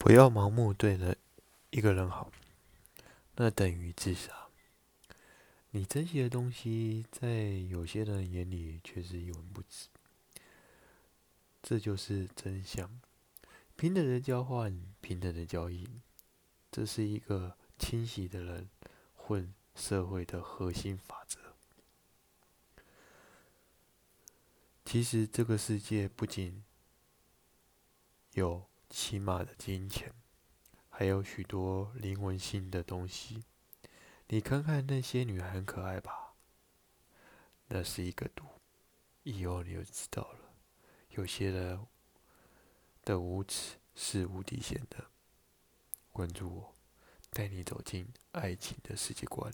不要盲目对了一个人好，那等于自杀。你珍惜的东西，在有些人眼里却是一文不值。这就是真相。平等的交换，平等的交易，这是一个清醒的人混社会的核心法则。其实，这个世界不仅有起码的金钱，还有许多灵魂性的东西。你看看那些女孩很可爱吧？那是一个毒，以后你就知道了。有些人的无耻是无底线的。关注我，带你走进爱情的世界观。